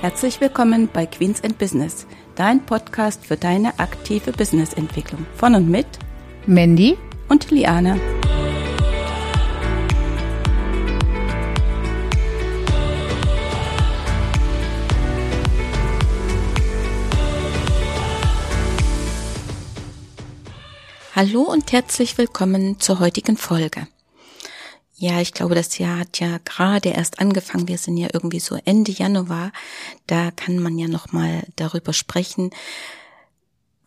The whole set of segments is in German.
Herzlich willkommen bei Queens and Business, dein Podcast für deine aktive Businessentwicklung. Von und mit Mandy und Liane. Hallo und herzlich willkommen zur heutigen Folge. Ja, ich glaube, das Jahr hat ja gerade erst angefangen. Wir sind ja irgendwie so Ende Januar. Da kann man ja noch mal darüber sprechen,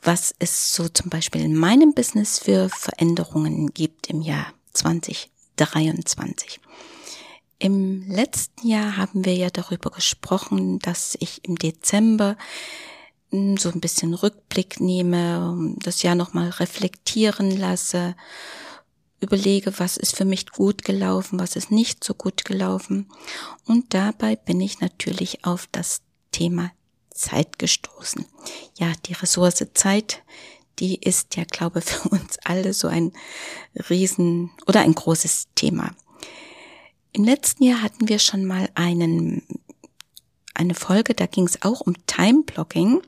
was es so zum Beispiel in meinem Business für Veränderungen gibt im Jahr 2023. Im letzten Jahr haben wir ja darüber gesprochen, dass ich im Dezember hm, so ein bisschen Rückblick nehme, das Jahr nochmal reflektieren lasse überlege, was ist für mich gut gelaufen, was ist nicht so gut gelaufen. Und dabei bin ich natürlich auf das Thema Zeit gestoßen. Ja, die Ressource Zeit, die ist ja, glaube ich, für uns alle so ein riesen oder ein großes Thema. Im letzten Jahr hatten wir schon mal einen, eine Folge, da ging es auch um Time Blocking.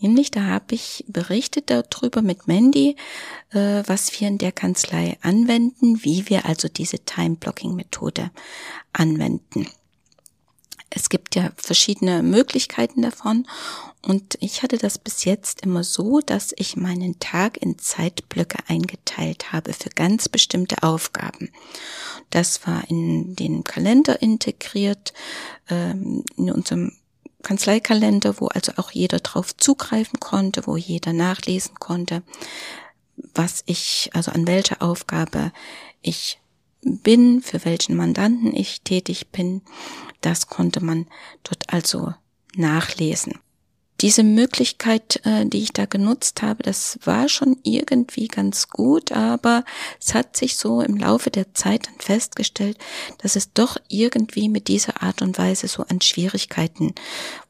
Nämlich, da habe ich berichtet darüber mit Mandy, äh, was wir in der Kanzlei anwenden, wie wir also diese Time-Blocking-Methode anwenden. Es gibt ja verschiedene Möglichkeiten davon und ich hatte das bis jetzt immer so, dass ich meinen Tag in Zeitblöcke eingeteilt habe für ganz bestimmte Aufgaben. Das war in den Kalender integriert, ähm, in unserem Kanzleikalender, wo also auch jeder drauf zugreifen konnte, wo jeder nachlesen konnte, was ich, also an welcher Aufgabe ich bin, für welchen Mandanten ich tätig bin. Das konnte man dort also nachlesen diese Möglichkeit, äh, die ich da genutzt habe, das war schon irgendwie ganz gut, aber es hat sich so im Laufe der Zeit dann festgestellt, dass es doch irgendwie mit dieser Art und Weise so an Schwierigkeiten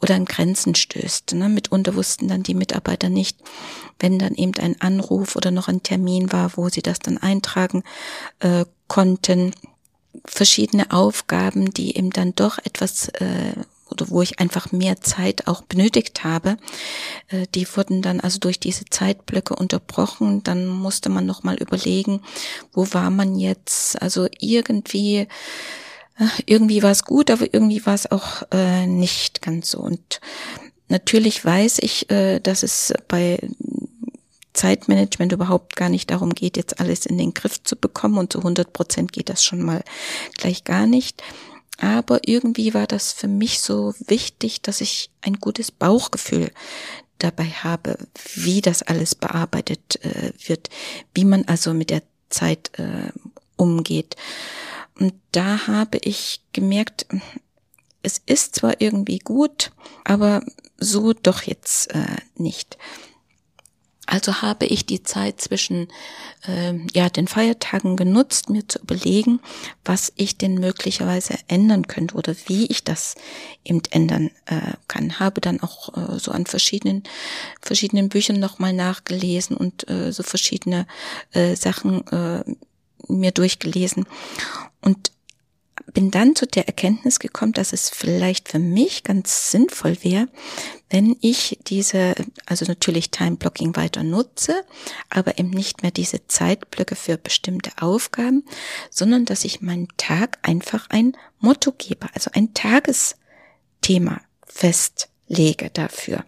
oder an Grenzen stößt. Ne? Mitunter wussten dann die Mitarbeiter nicht, wenn dann eben ein Anruf oder noch ein Termin war, wo sie das dann eintragen äh, konnten verschiedene Aufgaben, die eben dann doch etwas äh, oder wo ich einfach mehr Zeit auch benötigt habe, äh, die wurden dann also durch diese Zeitblöcke unterbrochen. Dann musste man noch mal überlegen, wo war man jetzt? Also irgendwie äh, irgendwie war es gut, aber irgendwie war es auch äh, nicht ganz so. Und natürlich weiß ich, dass es bei Zeitmanagement überhaupt gar nicht darum geht, jetzt alles in den Griff zu bekommen und zu 100 Prozent geht das schon mal gleich gar nicht. Aber irgendwie war das für mich so wichtig, dass ich ein gutes Bauchgefühl dabei habe, wie das alles bearbeitet äh, wird, wie man also mit der Zeit äh, umgeht. Und da habe ich gemerkt, es ist zwar irgendwie gut, aber so doch jetzt äh, nicht. Also habe ich die Zeit zwischen äh, ja den Feiertagen genutzt, mir zu überlegen, was ich denn möglicherweise ändern könnte oder wie ich das eben ändern äh, kann. Habe dann auch äh, so an verschiedenen verschiedenen Büchern nochmal nachgelesen und äh, so verschiedene äh, Sachen äh, mir durchgelesen und bin dann zu der Erkenntnis gekommen, dass es vielleicht für mich ganz sinnvoll wäre, wenn ich diese, also natürlich Time Blocking weiter nutze, aber eben nicht mehr diese Zeitblöcke für bestimmte Aufgaben, sondern dass ich meinen Tag einfach ein Motto gebe, also ein Tagesthema festlege dafür.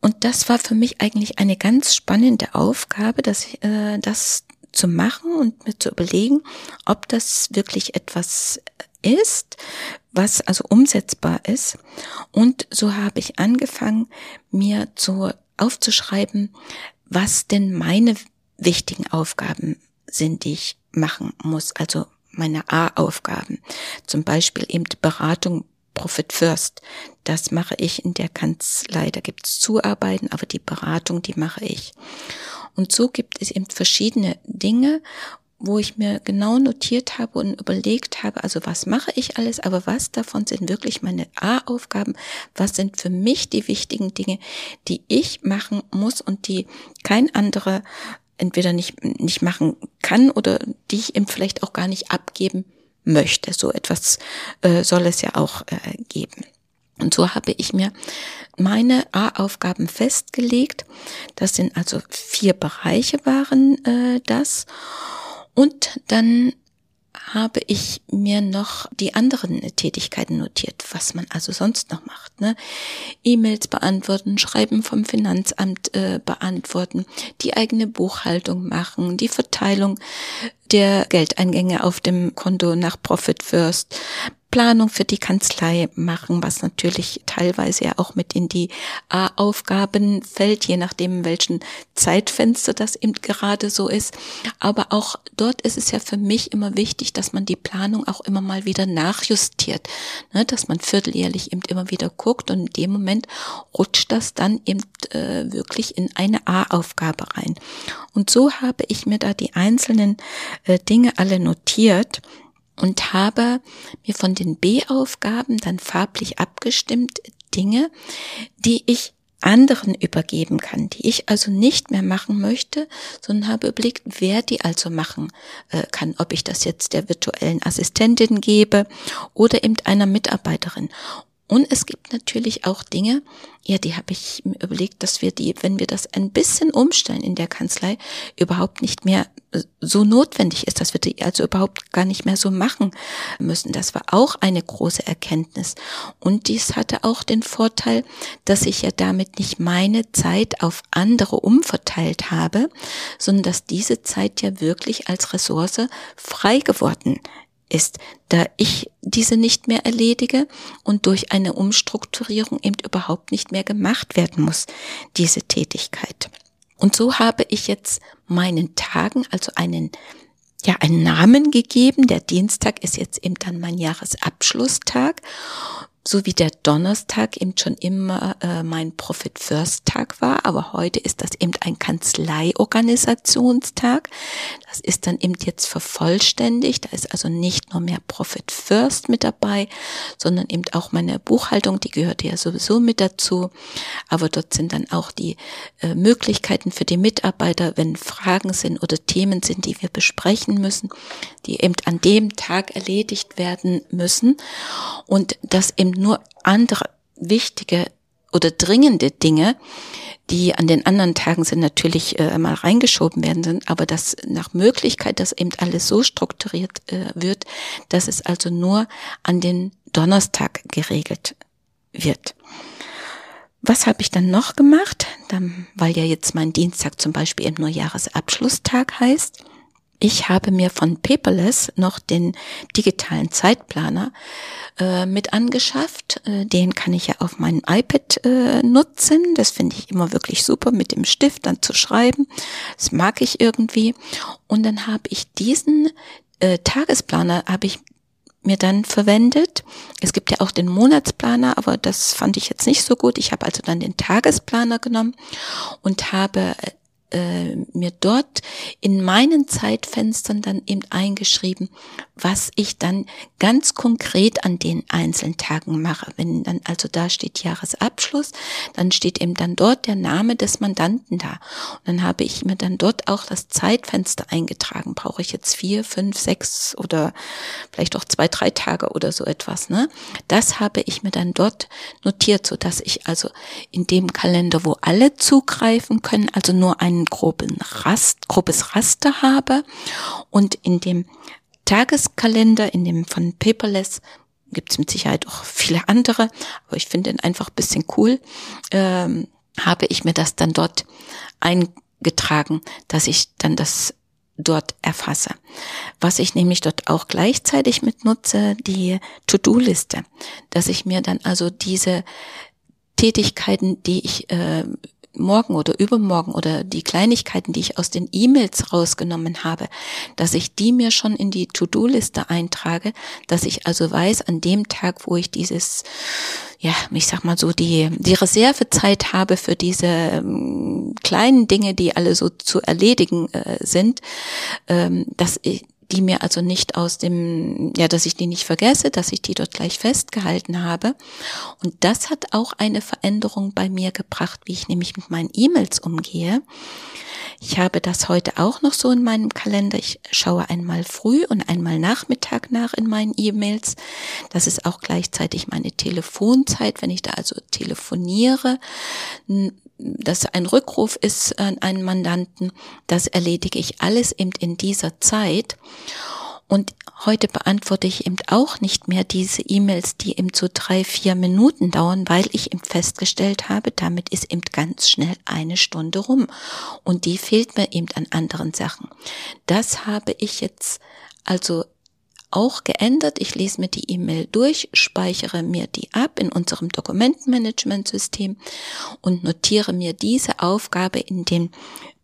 Und das war für mich eigentlich eine ganz spannende Aufgabe, dass ich, äh, das zu machen und mir zu überlegen, ob das wirklich etwas ist, was also umsetzbar ist. Und so habe ich angefangen, mir zu aufzuschreiben, was denn meine wichtigen Aufgaben sind, die ich machen muss. Also meine A-Aufgaben. Zum Beispiel eben Beratung Profit First. Das mache ich in der Kanzlei. Da gibt es Zuarbeiten, aber die Beratung, die mache ich. Und so gibt es eben verschiedene Dinge, wo ich mir genau notiert habe und überlegt habe, also was mache ich alles, aber was davon sind wirklich meine A-Aufgaben, was sind für mich die wichtigen Dinge, die ich machen muss und die kein anderer entweder nicht, nicht machen kann oder die ich ihm vielleicht auch gar nicht abgeben möchte. So etwas äh, soll es ja auch äh, geben. Und so habe ich mir meine A-Aufgaben festgelegt. Das sind also vier Bereiche waren äh, das. Und dann habe ich mir noch die anderen Tätigkeiten notiert, was man also sonst noch macht. Ne? E-Mails beantworten, Schreiben vom Finanzamt äh, beantworten, die eigene Buchhaltung machen, die Verteilung der Geldeingänge auf dem Konto nach Profit First, Planung für die Kanzlei machen, was natürlich teilweise ja auch mit in die A-Aufgaben fällt, je nachdem, welchen Zeitfenster das eben gerade so ist. Aber auch dort ist es ja für mich immer wichtig, dass man die Planung auch immer mal wieder nachjustiert, ne, dass man vierteljährlich eben immer wieder guckt und in dem Moment rutscht das dann eben äh, wirklich in eine A-Aufgabe rein. Und so habe ich mir da die einzelnen äh, Dinge alle notiert und habe mir von den B-Aufgaben dann farblich abgestimmt Dinge, die ich anderen übergeben kann, die ich also nicht mehr machen möchte, sondern habe überlegt, wer die also machen äh, kann, ob ich das jetzt der virtuellen Assistentin gebe oder eben einer Mitarbeiterin. Und es gibt natürlich auch Dinge, ja, die habe ich mir überlegt, dass wir die, wenn wir das ein bisschen umstellen in der Kanzlei, überhaupt nicht mehr äh, so notwendig ist, dass wir die also überhaupt gar nicht mehr so machen müssen. Das war auch eine große Erkenntnis. Und dies hatte auch den Vorteil, dass ich ja damit nicht meine Zeit auf andere umverteilt habe, sondern dass diese Zeit ja wirklich als Ressource frei geworden ist, da ich diese nicht mehr erledige und durch eine Umstrukturierung eben überhaupt nicht mehr gemacht werden muss, diese Tätigkeit. Und so habe ich jetzt meinen Tagen also einen ja, einen Namen gegeben. Der Dienstag ist jetzt eben dann mein Jahresabschlusstag so wie der Donnerstag eben schon immer äh, mein Profit First Tag war, aber heute ist das eben ein Kanzleiorganisationstag. Das ist dann eben jetzt vervollständigt. Da ist also nicht nur mehr Profit First mit dabei, sondern eben auch meine Buchhaltung, die gehört ja sowieso mit dazu. Aber dort sind dann auch die äh, Möglichkeiten für die Mitarbeiter, wenn Fragen sind oder Themen sind, die wir besprechen müssen, die eben an dem Tag erledigt werden müssen. Und das eben nur andere wichtige oder dringende Dinge, die an den anderen Tagen sind, natürlich äh, mal reingeschoben werden sind, aber dass nach Möglichkeit, dass eben alles so strukturiert äh, wird, dass es also nur an den Donnerstag geregelt wird. Was habe ich dann noch gemacht? Dann, weil ja jetzt mein Dienstag zum Beispiel eben nur Jahresabschlusstag heißt. Ich habe mir von Paperless noch den digitalen Zeitplaner äh, mit angeschafft. Äh, den kann ich ja auf meinem iPad äh, nutzen. Das finde ich immer wirklich super, mit dem Stift dann zu schreiben. Das mag ich irgendwie. Und dann habe ich diesen äh, Tagesplaner, habe ich mir dann verwendet. Es gibt ja auch den Monatsplaner, aber das fand ich jetzt nicht so gut. Ich habe also dann den Tagesplaner genommen und habe äh, mir dort in meinen Zeitfenstern dann eben eingeschrieben, was ich dann ganz konkret an den einzelnen Tagen mache. Wenn dann also da steht Jahresabschluss, dann steht eben dann dort der Name des Mandanten da. Und dann habe ich mir dann dort auch das Zeitfenster eingetragen. Brauche ich jetzt vier, fünf, sechs oder vielleicht auch zwei, drei Tage oder so etwas. Ne? Das habe ich mir dann dort notiert, so dass ich also in dem Kalender, wo alle zugreifen können, also nur einen groben Rast, grobes Raster habe und in dem Tageskalender, in dem von Paperless, gibt es mit Sicherheit auch viele andere, aber ich finde ihn einfach bisschen cool, ähm, habe ich mir das dann dort eingetragen, dass ich dann das dort erfasse. Was ich nämlich dort auch gleichzeitig mit nutze, die To-Do-Liste, dass ich mir dann also diese Tätigkeiten, die ich äh, morgen oder übermorgen oder die Kleinigkeiten, die ich aus den E-Mails rausgenommen habe, dass ich die mir schon in die To-Do-Liste eintrage, dass ich also weiß, an dem Tag, wo ich dieses, ja, ich sag mal so, die, die Reservezeit habe für diese ähm, kleinen Dinge, die alle so zu erledigen äh, sind, ähm, dass ich, die mir also nicht aus dem, ja, dass ich die nicht vergesse, dass ich die dort gleich festgehalten habe. Und das hat auch eine Veränderung bei mir gebracht, wie ich nämlich mit meinen E-Mails umgehe. Ich habe das heute auch noch so in meinem Kalender. Ich schaue einmal früh und einmal Nachmittag nach in meinen E-Mails. Das ist auch gleichzeitig meine Telefonzeit, wenn ich da also telefoniere. Dass ein Rückruf ist an einen Mandanten, das erledige ich alles eben in dieser Zeit. Und heute beantworte ich eben auch nicht mehr diese E-Mails, die eben so drei, vier Minuten dauern, weil ich eben festgestellt habe, damit ist eben ganz schnell eine Stunde rum. Und die fehlt mir eben an anderen Sachen. Das habe ich jetzt also auch geändert. Ich lese mir die E-Mail durch, speichere mir die ab in unserem Dokumentenmanagementsystem und notiere mir diese Aufgabe in den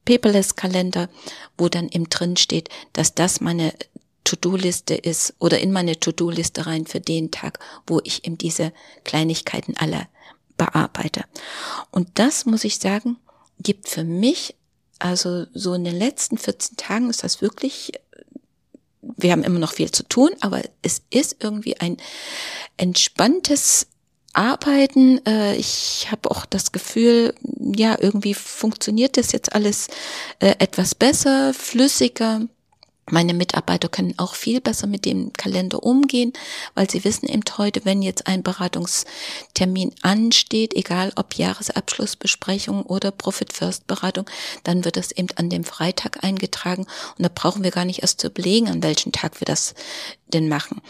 Paperless-Kalender, wo dann eben drin steht, dass das meine To-Do-Liste ist oder in meine To-Do-Liste rein für den Tag, wo ich eben diese Kleinigkeiten alle bearbeite. Und das muss ich sagen, gibt für mich, also so in den letzten 14 Tagen ist das wirklich, wir haben immer noch viel zu tun, aber es ist irgendwie ein entspanntes Arbeiten. Äh, ich habe auch das Gefühl, ja, irgendwie funktioniert das jetzt alles äh, etwas besser, flüssiger. Meine Mitarbeiter können auch viel besser mit dem Kalender umgehen, weil sie wissen eben heute, wenn jetzt ein Beratungstermin ansteht, egal ob Jahresabschlussbesprechung oder Profit First Beratung, dann wird das eben an dem Freitag eingetragen und da brauchen wir gar nicht erst zu überlegen, an welchem Tag wir das denn machen.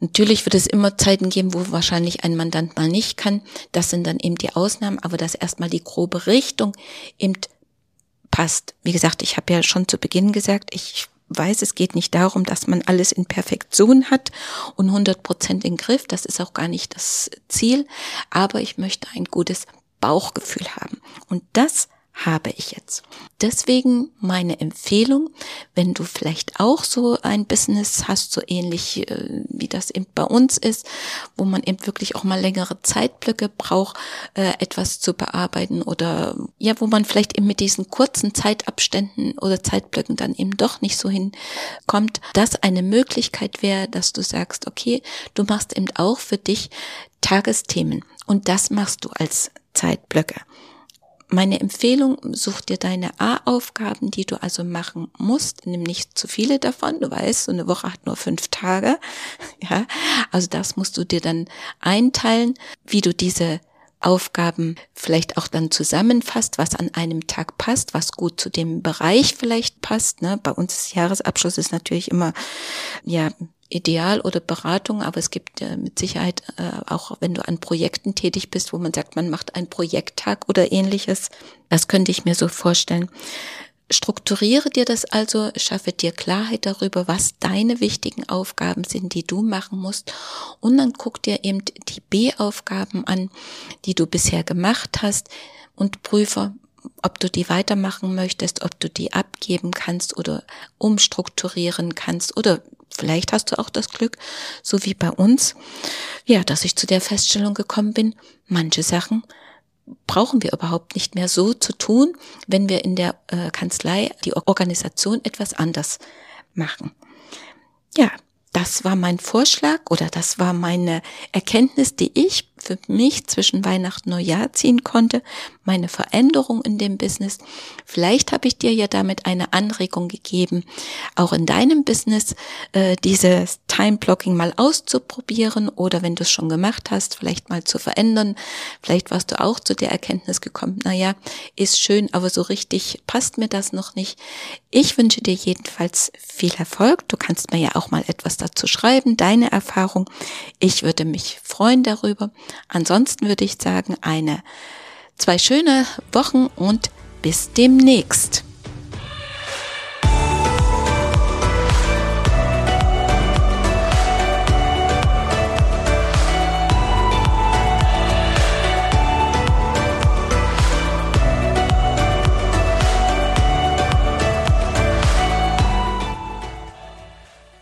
Natürlich wird es immer Zeiten geben, wo wahrscheinlich ein Mandant mal nicht kann. Das sind dann eben die Ausnahmen, aber dass erstmal die grobe Richtung eben passt. Wie gesagt, ich habe ja schon zu Beginn gesagt, ich weiß, es geht nicht darum, dass man alles in Perfektion hat und 100 Prozent in Griff. Das ist auch gar nicht das Ziel. Aber ich möchte ein gutes Bauchgefühl haben. Und das habe ich jetzt. Deswegen meine Empfehlung, wenn du vielleicht auch so ein Business hast, so ähnlich äh, wie das eben bei uns ist, wo man eben wirklich auch mal längere Zeitblöcke braucht, äh, etwas zu bearbeiten oder ja, wo man vielleicht eben mit diesen kurzen Zeitabständen oder Zeitblöcken dann eben doch nicht so hinkommt, dass eine Möglichkeit wäre, dass du sagst, okay, du machst eben auch für dich Tagesthemen und das machst du als Zeitblöcke. Meine Empfehlung, such dir deine A-Aufgaben, die du also machen musst. Nimm nicht zu viele davon. Du weißt, so eine Woche hat nur fünf Tage. Ja, also das musst du dir dann einteilen, wie du diese Aufgaben vielleicht auch dann zusammenfasst, was an einem Tag passt, was gut zu dem Bereich vielleicht passt. Ne? Bei uns ist Jahresabschluss ist natürlich immer ja Ideal oder Beratung, aber es gibt äh, mit Sicherheit äh, auch, wenn du an Projekten tätig bist, wo man sagt, man macht einen Projekttag oder ähnliches. Das könnte ich mir so vorstellen. Strukturiere dir das also, schaffe dir Klarheit darüber, was deine wichtigen Aufgaben sind, die du machen musst. Und dann guck dir eben die B-Aufgaben an, die du bisher gemacht hast und prüfe, ob du die weitermachen möchtest, ob du die abgeben kannst oder umstrukturieren kannst oder vielleicht hast du auch das Glück, so wie bei uns, ja, dass ich zu der Feststellung gekommen bin, manche Sachen brauchen wir überhaupt nicht mehr so zu tun, wenn wir in der äh, Kanzlei die Organisation etwas anders machen. Ja, das war mein Vorschlag oder das war meine Erkenntnis, die ich für mich zwischen Weihnachten und Neujahr ziehen konnte, meine Veränderung in dem Business. Vielleicht habe ich dir ja damit eine Anregung gegeben, auch in deinem Business äh, dieses Time-Blocking mal auszuprobieren oder wenn du es schon gemacht hast, vielleicht mal zu verändern. Vielleicht warst du auch zu der Erkenntnis gekommen, naja, ist schön, aber so richtig passt mir das noch nicht. Ich wünsche dir jedenfalls viel Erfolg. Du kannst mir ja auch mal etwas dazu schreiben, deine Erfahrung. Ich würde mich freuen darüber. Ansonsten würde ich sagen, eine zwei schöne Wochen und bis demnächst.